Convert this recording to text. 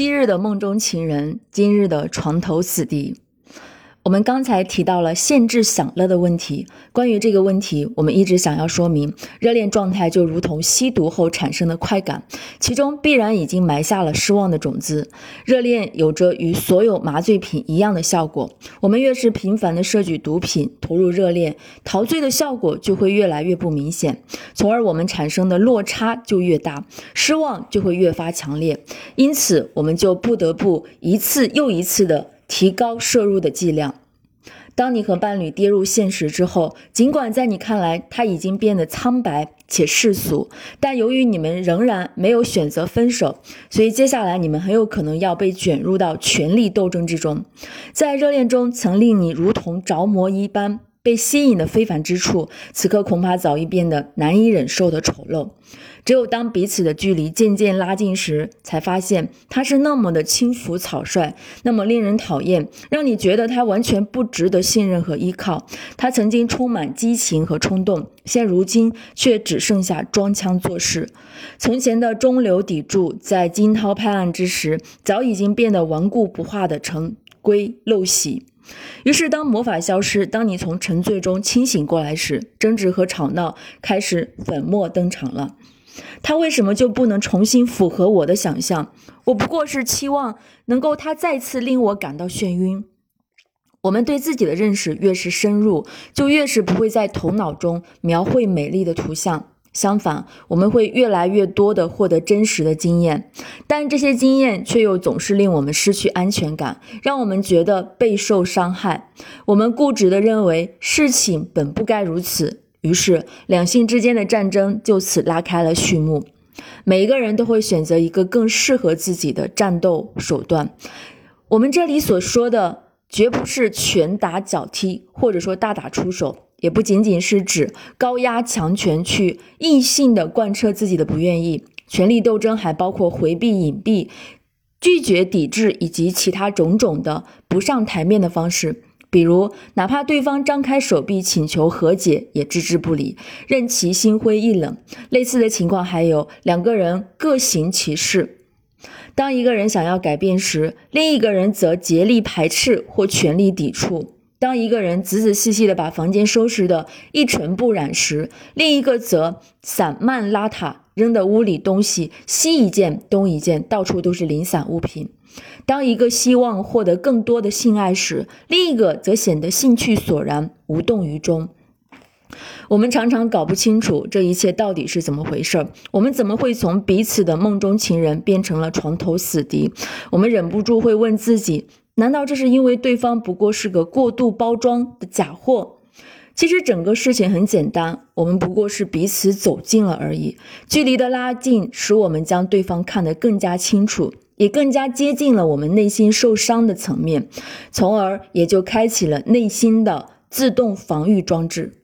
昔日的梦中情人，今日的床头死敌。我们刚才提到了限制享乐的问题。关于这个问题，我们一直想要说明，热恋状态就如同吸毒后产生的快感，其中必然已经埋下了失望的种子。热恋有着与所有麻醉品一样的效果。我们越是频繁的摄取毒品，投入热恋，陶醉的效果就会越来越不明显，从而我们产生的落差就越大，失望就会越发强烈。因此，我们就不得不一次又一次的。提高摄入的剂量。当你和伴侣跌入现实之后，尽管在你看来他已经变得苍白且世俗，但由于你们仍然没有选择分手，所以接下来你们很有可能要被卷入到权力斗争之中。在热恋中曾令你如同着魔一般被吸引的非凡之处，此刻恐怕早已变得难以忍受的丑陋。只有当彼此的距离渐渐拉近时，才发现他是那么的轻浮草率，那么令人讨厌，让你觉得他完全不值得信任和依靠。他曾经充满激情和冲动，现如今却只剩下装腔作势。从前的中流砥柱，在惊涛拍岸之时，早已经变得顽固不化的成规陋习。于是，当魔法消失，当你从沉醉中清醒过来时，争执和吵闹开始粉墨登场了。他为什么就不能重新符合我的想象？我不过是期望能够他再次令我感到眩晕。我们对自己的认识越是深入，就越是不会在头脑中描绘美丽的图像。相反，我们会越来越多的获得真实的经验，但这些经验却又总是令我们失去安全感，让我们觉得备受伤害。我们固执地认为事情本不该如此。于是，两性之间的战争就此拉开了序幕。每一个人都会选择一个更适合自己的战斗手段。我们这里所说的，绝不是拳打脚踢，或者说大打出手，也不仅仅是指高压强权去硬性的贯彻自己的不愿意。权力斗争还包括回避、隐蔽、拒绝、抵制以及其他种种的不上台面的方式。比如，哪怕对方张开手臂请求和解，也置之不理，任其心灰意冷。类似的情况还有两个人各行其事。当一个人想要改变时，另一个人则竭力排斥或全力抵触；当一个人仔仔细细地把房间收拾得一尘不染时，另一个则散漫邋遢，扔的屋里东西西一件东一件，到处都是零散物品。当一个希望获得更多的性爱时，另一个则显得兴趣索然，无动于衷。我们常常搞不清楚这一切到底是怎么回事儿。我们怎么会从彼此的梦中情人变成了床头死敌？我们忍不住会问自己：难道这是因为对方不过是个过度包装的假货？其实整个事情很简单，我们不过是彼此走近了而已。距离的拉近，使我们将对方看得更加清楚。也更加接近了我们内心受伤的层面，从而也就开启了内心的自动防御装置。